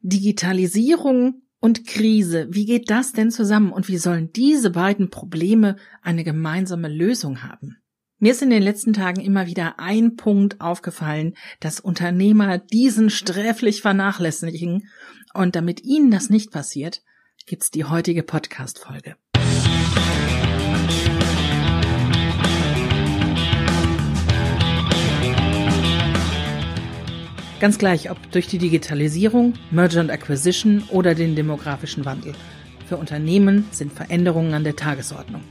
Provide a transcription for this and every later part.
Digitalisierung und Krise, wie geht das denn zusammen und wie sollen diese beiden Probleme eine gemeinsame Lösung haben? Mir ist in den letzten Tagen immer wieder ein Punkt aufgefallen, dass Unternehmer diesen sträflich vernachlässigen und damit ihnen das nicht passiert, gibt's die heutige Podcast-Folge. Ganz gleich, ob durch die Digitalisierung, Merger and Acquisition oder den demografischen Wandel. Für Unternehmen sind Veränderungen an der Tagesordnung.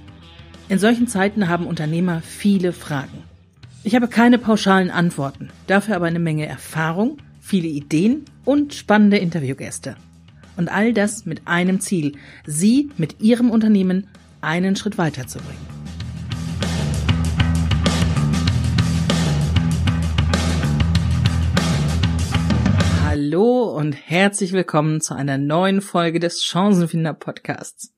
In solchen Zeiten haben Unternehmer viele Fragen. Ich habe keine pauschalen Antworten, dafür aber eine Menge Erfahrung, viele Ideen und spannende Interviewgäste. Und all das mit einem Ziel, Sie mit Ihrem Unternehmen einen Schritt weiterzubringen. Hallo und herzlich willkommen zu einer neuen Folge des Chancenfinder Podcasts.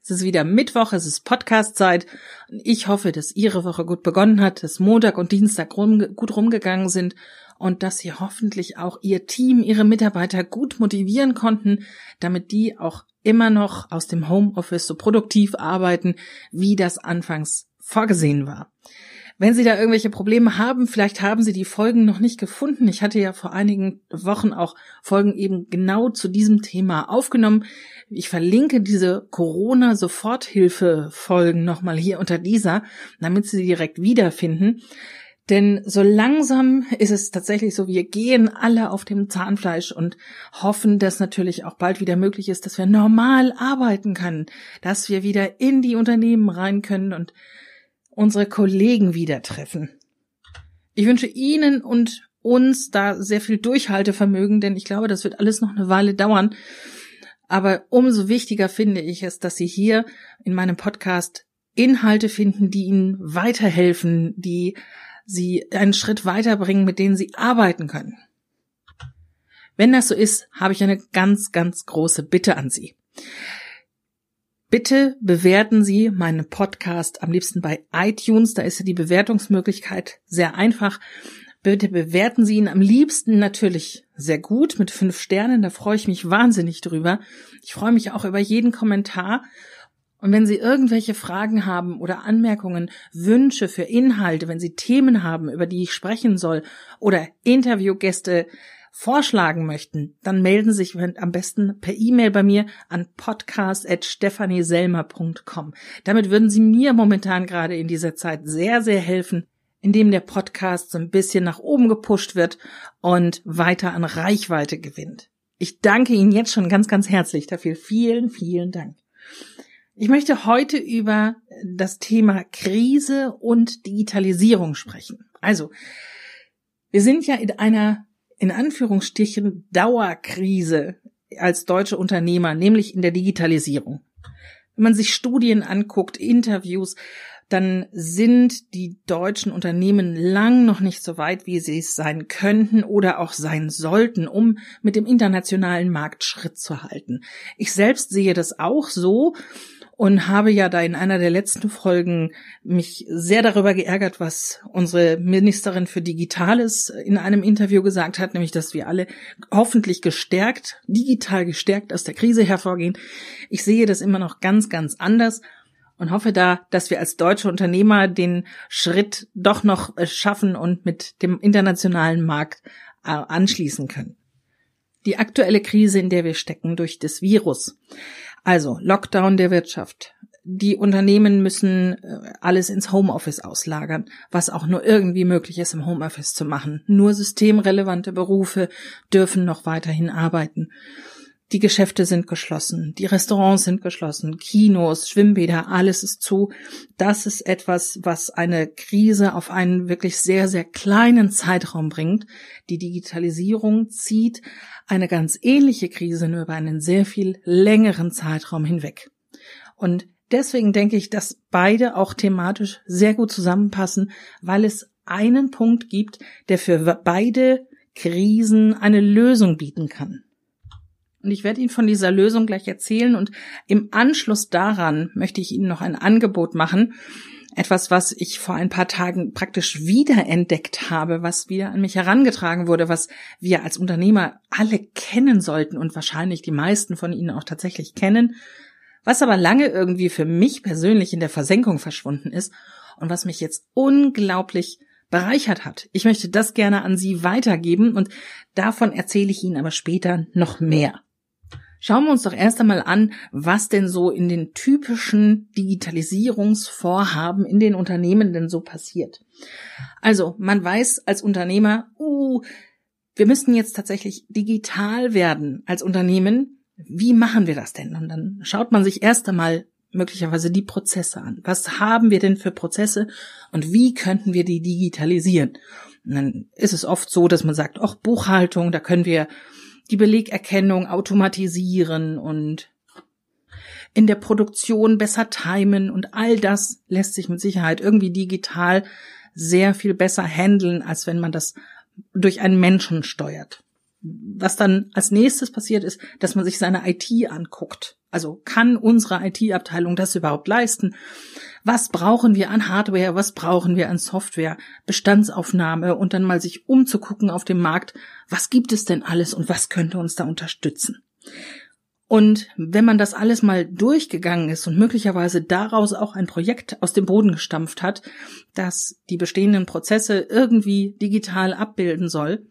Es ist wieder Mittwoch, es ist Podcastzeit ich hoffe, dass Ihre Woche gut begonnen hat, dass Montag und Dienstag rum, gut rumgegangen sind und dass Sie hoffentlich auch Ihr Team, Ihre Mitarbeiter gut motivieren konnten, damit die auch immer noch aus dem Homeoffice so produktiv arbeiten, wie das anfangs vorgesehen war. Wenn Sie da irgendwelche Probleme haben, vielleicht haben Sie die Folgen noch nicht gefunden. Ich hatte ja vor einigen Wochen auch Folgen eben genau zu diesem Thema aufgenommen. Ich verlinke diese Corona-Soforthilfe-Folgen nochmal hier unter dieser, damit Sie sie direkt wiederfinden. Denn so langsam ist es tatsächlich so, wir gehen alle auf dem Zahnfleisch und hoffen, dass natürlich auch bald wieder möglich ist, dass wir normal arbeiten können, dass wir wieder in die Unternehmen rein können und unsere Kollegen wieder treffen. Ich wünsche Ihnen und uns da sehr viel Durchhaltevermögen, denn ich glaube, das wird alles noch eine Weile dauern. Aber umso wichtiger finde ich es, dass Sie hier in meinem Podcast Inhalte finden, die Ihnen weiterhelfen, die Sie einen Schritt weiterbringen, mit denen Sie arbeiten können. Wenn das so ist, habe ich eine ganz, ganz große Bitte an Sie. Bitte bewerten Sie meinen Podcast am liebsten bei iTunes. Da ist ja die Bewertungsmöglichkeit sehr einfach. Bitte bewerten Sie ihn am liebsten natürlich sehr gut mit fünf Sternen. Da freue ich mich wahnsinnig drüber. Ich freue mich auch über jeden Kommentar. Und wenn Sie irgendwelche Fragen haben oder Anmerkungen, Wünsche für Inhalte, wenn Sie Themen haben, über die ich sprechen soll oder Interviewgäste, vorschlagen möchten, dann melden Sie sich am besten per E-Mail bei mir an podcast.stephanieselmer.com. Damit würden Sie mir momentan gerade in dieser Zeit sehr, sehr helfen, indem der Podcast so ein bisschen nach oben gepusht wird und weiter an Reichweite gewinnt. Ich danke Ihnen jetzt schon ganz, ganz herzlich dafür. Vielen, vielen Dank. Ich möchte heute über das Thema Krise und Digitalisierung sprechen. Also, wir sind ja in einer in Anführungsstrichen Dauerkrise als deutsche Unternehmer, nämlich in der Digitalisierung. Wenn man sich Studien anguckt, Interviews, dann sind die deutschen Unternehmen lang noch nicht so weit, wie sie es sein könnten oder auch sein sollten, um mit dem internationalen Markt Schritt zu halten. Ich selbst sehe das auch so und habe ja da in einer der letzten Folgen mich sehr darüber geärgert, was unsere Ministerin für Digitales in einem Interview gesagt hat, nämlich, dass wir alle hoffentlich gestärkt, digital gestärkt aus der Krise hervorgehen. Ich sehe das immer noch ganz, ganz anders und hoffe da, dass wir als deutsche Unternehmer den Schritt doch noch äh, schaffen und mit dem internationalen Markt äh, anschließen können. Die aktuelle Krise, in der wir stecken durch das Virus, also Lockdown der Wirtschaft. Die Unternehmen müssen äh, alles ins Homeoffice auslagern, was auch nur irgendwie möglich ist im Homeoffice zu machen. Nur systemrelevante Berufe dürfen noch weiterhin arbeiten. Die Geschäfte sind geschlossen, die Restaurants sind geschlossen, Kinos, Schwimmbäder, alles ist zu. Das ist etwas, was eine Krise auf einen wirklich sehr, sehr kleinen Zeitraum bringt. Die Digitalisierung zieht eine ganz ähnliche Krise nur über einen sehr viel längeren Zeitraum hinweg. Und deswegen denke ich, dass beide auch thematisch sehr gut zusammenpassen, weil es einen Punkt gibt, der für beide Krisen eine Lösung bieten kann. Und ich werde Ihnen von dieser Lösung gleich erzählen und im Anschluss daran möchte ich Ihnen noch ein Angebot machen. etwas, was ich vor ein paar Tagen praktisch wiederentdeckt habe, was wieder an mich herangetragen wurde, was wir als Unternehmer alle kennen sollten und wahrscheinlich die meisten von Ihnen auch tatsächlich kennen, was aber lange irgendwie für mich persönlich in der Versenkung verschwunden ist und was mich jetzt unglaublich bereichert hat. Ich möchte das gerne an Sie weitergeben und davon erzähle ich Ihnen aber später noch mehr. Schauen wir uns doch erst einmal an, was denn so in den typischen Digitalisierungsvorhaben in den Unternehmen denn so passiert. Also, man weiß als Unternehmer, uh, wir müssen jetzt tatsächlich digital werden als Unternehmen. Wie machen wir das denn? Und dann schaut man sich erst einmal möglicherweise die Prozesse an. Was haben wir denn für Prozesse und wie könnten wir die digitalisieren? Und dann ist es oft so, dass man sagt, ach, Buchhaltung, da können wir die Belegerkennung automatisieren und in der Produktion besser timen und all das lässt sich mit Sicherheit irgendwie digital sehr viel besser handeln, als wenn man das durch einen Menschen steuert. Was dann als nächstes passiert ist, dass man sich seine IT anguckt. Also kann unsere IT-Abteilung das überhaupt leisten? Was brauchen wir an Hardware? Was brauchen wir an Software? Bestandsaufnahme und dann mal sich umzugucken auf dem Markt. Was gibt es denn alles und was könnte uns da unterstützen? Und wenn man das alles mal durchgegangen ist und möglicherweise daraus auch ein Projekt aus dem Boden gestampft hat, das die bestehenden Prozesse irgendwie digital abbilden soll,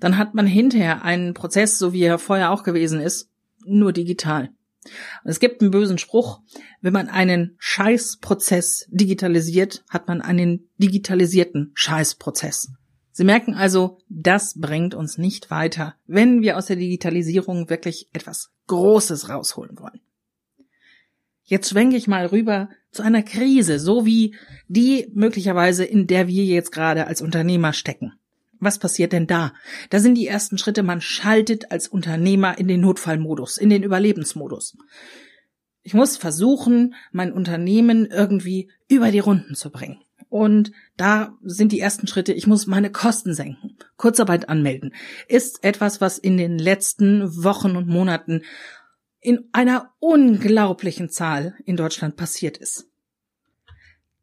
dann hat man hinterher einen Prozess, so wie er vorher auch gewesen ist, nur digital. Und es gibt einen bösen Spruch, wenn man einen Scheißprozess digitalisiert, hat man einen digitalisierten Scheißprozess. Sie merken also, das bringt uns nicht weiter, wenn wir aus der Digitalisierung wirklich etwas Großes rausholen wollen. Jetzt schwenke ich mal rüber zu einer Krise, so wie die möglicherweise, in der wir jetzt gerade als Unternehmer stecken. Was passiert denn da? Da sind die ersten Schritte, man schaltet als Unternehmer in den Notfallmodus, in den Überlebensmodus. Ich muss versuchen, mein Unternehmen irgendwie über die Runden zu bringen. Und da sind die ersten Schritte, ich muss meine Kosten senken. Kurzarbeit anmelden ist etwas, was in den letzten Wochen und Monaten in einer unglaublichen Zahl in Deutschland passiert ist.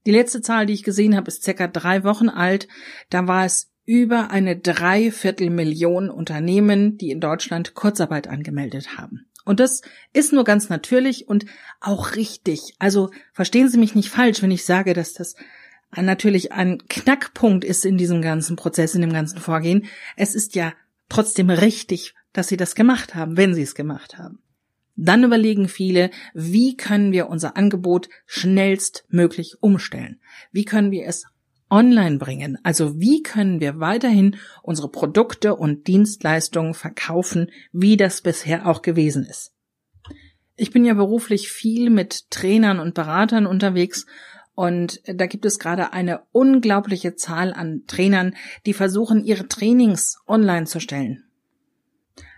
Die letzte Zahl, die ich gesehen habe, ist circa drei Wochen alt. Da war es über eine Dreiviertelmillion Unternehmen, die in Deutschland Kurzarbeit angemeldet haben. Und das ist nur ganz natürlich und auch richtig. Also verstehen Sie mich nicht falsch, wenn ich sage, dass das natürlich ein Knackpunkt ist in diesem ganzen Prozess, in dem ganzen Vorgehen. Es ist ja trotzdem richtig, dass Sie das gemacht haben, wenn Sie es gemacht haben. Dann überlegen viele, wie können wir unser Angebot schnellstmöglich umstellen? Wie können wir es online bringen? Also wie können wir weiterhin unsere Produkte und Dienstleistungen verkaufen, wie das bisher auch gewesen ist? Ich bin ja beruflich viel mit Trainern und Beratern unterwegs und da gibt es gerade eine unglaubliche Zahl an Trainern, die versuchen, ihre Trainings online zu stellen.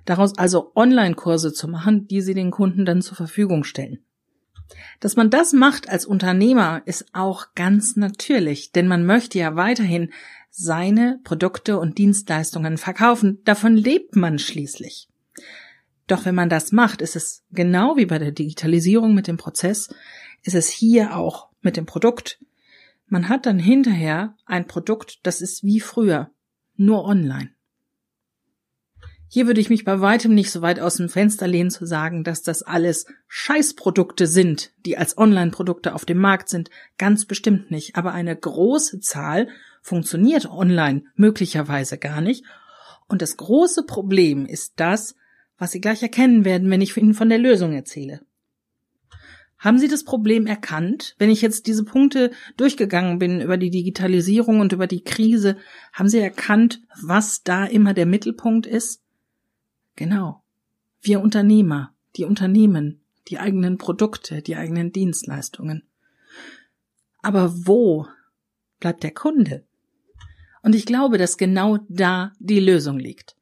Daraus also Online-Kurse zu machen, die sie den Kunden dann zur Verfügung stellen. Dass man das macht als Unternehmer ist auch ganz natürlich, denn man möchte ja weiterhin seine Produkte und Dienstleistungen verkaufen. Davon lebt man schließlich. Doch wenn man das macht, ist es genau wie bei der Digitalisierung mit dem Prozess, ist es hier auch mit dem Produkt. Man hat dann hinterher ein Produkt, das ist wie früher, nur online. Hier würde ich mich bei weitem nicht so weit aus dem Fenster lehnen zu sagen, dass das alles Scheißprodukte sind, die als Online-Produkte auf dem Markt sind. Ganz bestimmt nicht. Aber eine große Zahl funktioniert online möglicherweise gar nicht. Und das große Problem ist das, was Sie gleich erkennen werden, wenn ich Ihnen von der Lösung erzähle. Haben Sie das Problem erkannt? Wenn ich jetzt diese Punkte durchgegangen bin über die Digitalisierung und über die Krise, haben Sie erkannt, was da immer der Mittelpunkt ist? Genau. Wir Unternehmer, die Unternehmen, die eigenen Produkte, die eigenen Dienstleistungen. Aber wo bleibt der Kunde? Und ich glaube, dass genau da die Lösung liegt.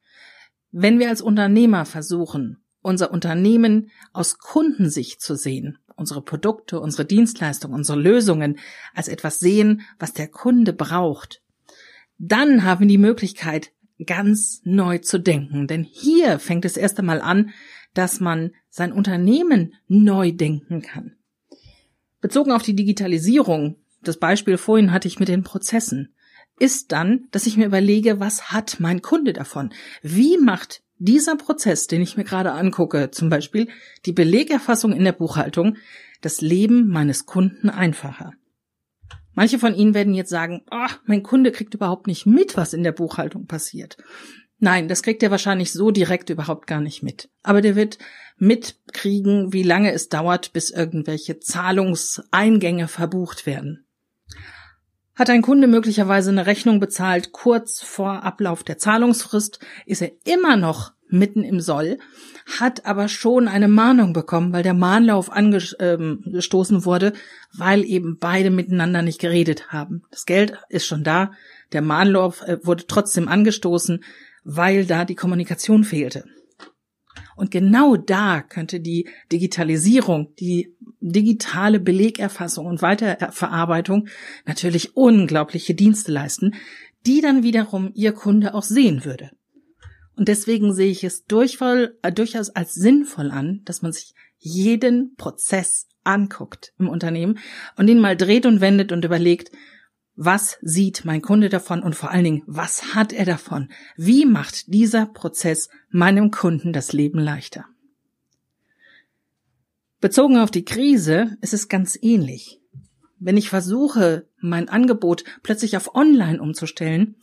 Wenn wir als Unternehmer versuchen, unser Unternehmen aus Kundensicht zu sehen, unsere Produkte, unsere Dienstleistungen, unsere Lösungen als etwas sehen, was der Kunde braucht, dann haben wir die Möglichkeit, ganz neu zu denken. Denn hier fängt es erst einmal an, dass man sein Unternehmen neu denken kann. Bezogen auf die Digitalisierung das Beispiel vorhin hatte ich mit den Prozessen, ist dann, dass ich mir überlege, was hat mein Kunde davon? Wie macht dieser Prozess, den ich mir gerade angucke, zum Beispiel die Belegerfassung in der Buchhaltung, das Leben meines Kunden einfacher? Manche von Ihnen werden jetzt sagen, oh, mein Kunde kriegt überhaupt nicht mit, was in der Buchhaltung passiert. Nein, das kriegt er wahrscheinlich so direkt überhaupt gar nicht mit. Aber der wird mitkriegen, wie lange es dauert, bis irgendwelche Zahlungseingänge verbucht werden. Hat ein Kunde möglicherweise eine Rechnung bezahlt kurz vor Ablauf der Zahlungsfrist, ist er immer noch mitten im Soll, hat aber schon eine Mahnung bekommen, weil der Mahnlauf angestoßen ähm, wurde, weil eben beide miteinander nicht geredet haben. Das Geld ist schon da, der Mahnlauf äh, wurde trotzdem angestoßen, weil da die Kommunikation fehlte. Und genau da könnte die Digitalisierung, die digitale Belegerfassung und Weiterverarbeitung natürlich unglaubliche Dienste leisten, die dann wiederum Ihr Kunde auch sehen würde. Und deswegen sehe ich es durchvoll, äh, durchaus als sinnvoll an, dass man sich jeden Prozess anguckt im Unternehmen und ihn mal dreht und wendet und überlegt, was sieht mein Kunde davon und vor allen Dingen, was hat er davon? Wie macht dieser Prozess meinem Kunden das Leben leichter? Bezogen auf die Krise ist es ganz ähnlich. Wenn ich versuche, mein Angebot plötzlich auf Online umzustellen,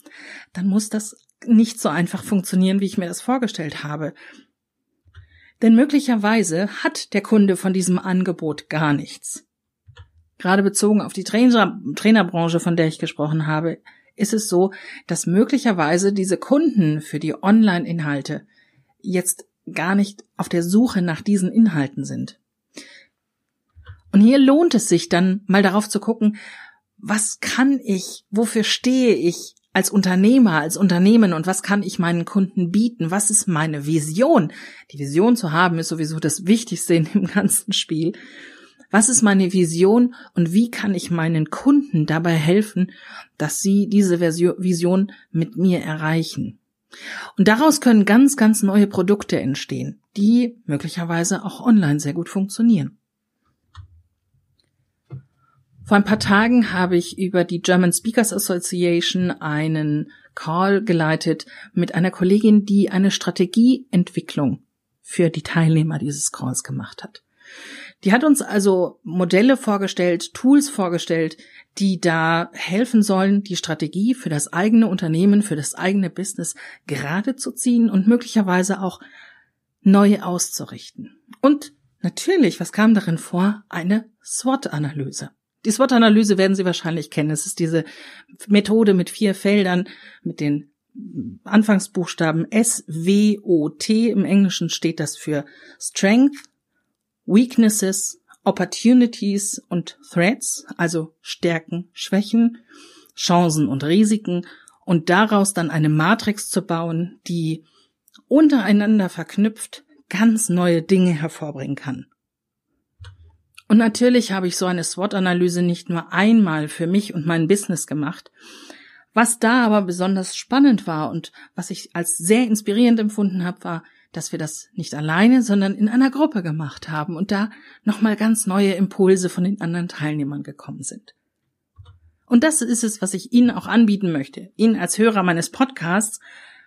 dann muss das nicht so einfach funktionieren, wie ich mir das vorgestellt habe. Denn möglicherweise hat der Kunde von diesem Angebot gar nichts gerade bezogen auf die Trainer, Trainerbranche, von der ich gesprochen habe, ist es so, dass möglicherweise diese Kunden für die Online-Inhalte jetzt gar nicht auf der Suche nach diesen Inhalten sind. Und hier lohnt es sich dann mal darauf zu gucken, was kann ich, wofür stehe ich als Unternehmer, als Unternehmen und was kann ich meinen Kunden bieten? Was ist meine Vision? Die Vision zu haben ist sowieso das Wichtigste in dem ganzen Spiel. Was ist meine Vision und wie kann ich meinen Kunden dabei helfen, dass sie diese Vision mit mir erreichen? Und daraus können ganz, ganz neue Produkte entstehen, die möglicherweise auch online sehr gut funktionieren. Vor ein paar Tagen habe ich über die German Speakers Association einen Call geleitet mit einer Kollegin, die eine Strategieentwicklung für die Teilnehmer dieses Calls gemacht hat. Die hat uns also Modelle vorgestellt, Tools vorgestellt, die da helfen sollen, die Strategie für das eigene Unternehmen, für das eigene Business gerade zu ziehen und möglicherweise auch neu auszurichten. Und natürlich, was kam darin vor? Eine SWOT-Analyse. Die SWOT-Analyse werden Sie wahrscheinlich kennen. Es ist diese Methode mit vier Feldern, mit den Anfangsbuchstaben S, W, O, T. Im Englischen steht das für Strength, Weaknesses, Opportunities und Threats, also Stärken, Schwächen, Chancen und Risiken und daraus dann eine Matrix zu bauen, die untereinander verknüpft ganz neue Dinge hervorbringen kann. Und natürlich habe ich so eine SWOT-Analyse nicht nur einmal für mich und mein Business gemacht. Was da aber besonders spannend war und was ich als sehr inspirierend empfunden habe, war, dass wir das nicht alleine, sondern in einer Gruppe gemacht haben und da nochmal ganz neue Impulse von den anderen Teilnehmern gekommen sind. Und das ist es, was ich Ihnen auch anbieten möchte. Ihnen als Hörer meines Podcasts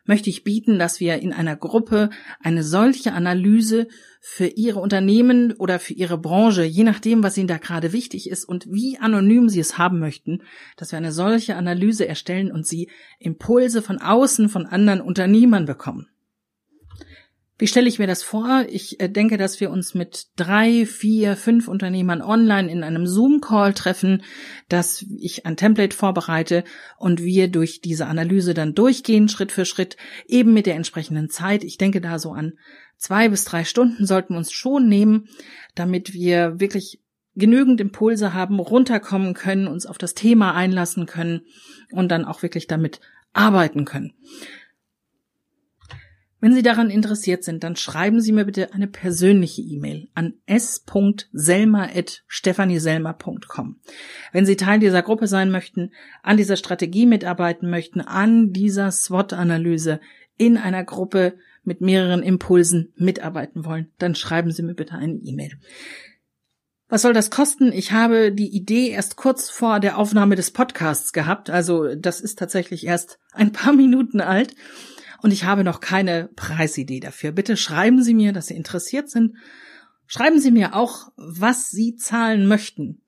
möchte ich bieten, dass wir in einer Gruppe eine solche Analyse für Ihre Unternehmen oder für Ihre Branche, je nachdem, was Ihnen da gerade wichtig ist und wie anonym Sie es haben möchten, dass wir eine solche Analyse erstellen und Sie Impulse von außen von anderen Unternehmern bekommen. Wie stelle ich mir das vor? Ich äh, denke, dass wir uns mit drei, vier, fünf Unternehmern online in einem Zoom-Call treffen, dass ich ein Template vorbereite und wir durch diese Analyse dann durchgehen, Schritt für Schritt, eben mit der entsprechenden Zeit. Ich denke da so an zwei bis drei Stunden sollten wir uns schon nehmen, damit wir wirklich genügend Impulse haben, runterkommen können, uns auf das Thema einlassen können und dann auch wirklich damit arbeiten können. Wenn Sie daran interessiert sind, dann schreiben Sie mir bitte eine persönliche E-Mail an s.selma.stephanieselma.com. Wenn Sie Teil dieser Gruppe sein möchten, an dieser Strategie mitarbeiten möchten, an dieser SWOT-Analyse in einer Gruppe mit mehreren Impulsen mitarbeiten wollen, dann schreiben Sie mir bitte eine E-Mail. Was soll das kosten? Ich habe die Idee erst kurz vor der Aufnahme des Podcasts gehabt. Also das ist tatsächlich erst ein paar Minuten alt. Und ich habe noch keine Preisidee dafür. Bitte schreiben Sie mir, dass Sie interessiert sind. Schreiben Sie mir auch, was Sie zahlen möchten.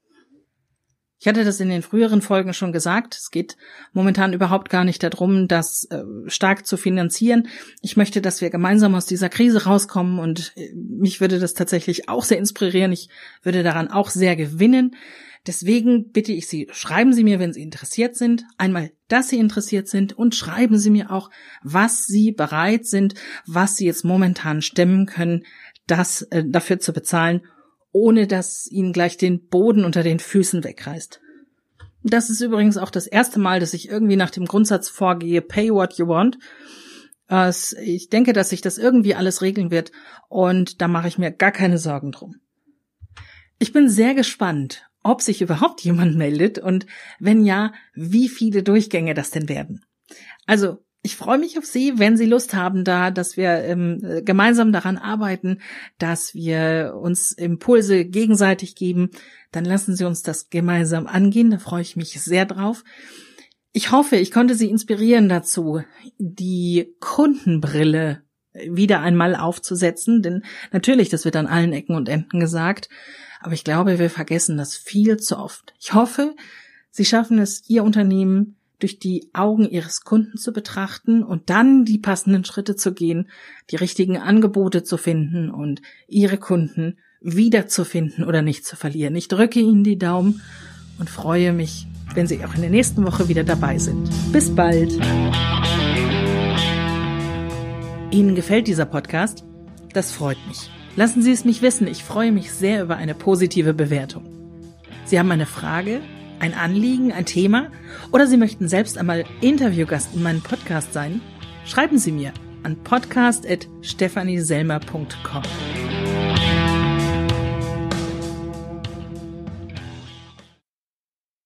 Ich hatte das in den früheren Folgen schon gesagt. Es geht momentan überhaupt gar nicht darum, das äh, stark zu finanzieren. Ich möchte, dass wir gemeinsam aus dieser Krise rauskommen und äh, mich würde das tatsächlich auch sehr inspirieren. Ich würde daran auch sehr gewinnen. Deswegen bitte ich Sie, schreiben Sie mir, wenn Sie interessiert sind, einmal, dass Sie interessiert sind und schreiben Sie mir auch, was Sie bereit sind, was Sie jetzt momentan stemmen können, das äh, dafür zu bezahlen ohne dass ihnen gleich den Boden unter den Füßen wegreißt. Das ist übrigens auch das erste Mal, dass ich irgendwie nach dem Grundsatz vorgehe, pay what you want. Ich denke, dass sich das irgendwie alles regeln wird und da mache ich mir gar keine Sorgen drum. Ich bin sehr gespannt, ob sich überhaupt jemand meldet und wenn ja, wie viele Durchgänge das denn werden. Also ich freue mich auf Sie, wenn Sie Lust haben, da, dass wir ähm, gemeinsam daran arbeiten, dass wir uns Impulse gegenseitig geben. Dann lassen Sie uns das gemeinsam angehen. Da freue ich mich sehr drauf. Ich hoffe, ich konnte Sie inspirieren dazu, die Kundenbrille wieder einmal aufzusetzen, denn natürlich, das wird an allen Ecken und Enden gesagt, aber ich glaube, wir vergessen das viel zu oft. Ich hoffe, Sie schaffen es, Ihr Unternehmen durch die Augen ihres Kunden zu betrachten und dann die passenden Schritte zu gehen, die richtigen Angebote zu finden und ihre Kunden wiederzufinden oder nicht zu verlieren. Ich drücke Ihnen die Daumen und freue mich, wenn Sie auch in der nächsten Woche wieder dabei sind. Bis bald. Ihnen gefällt dieser Podcast? Das freut mich. Lassen Sie es mich wissen. Ich freue mich sehr über eine positive Bewertung. Sie haben eine Frage? ein Anliegen, ein Thema oder Sie möchten selbst einmal Interviewgast in meinem Podcast sein, schreiben Sie mir an podcast.stephanieselmer.com.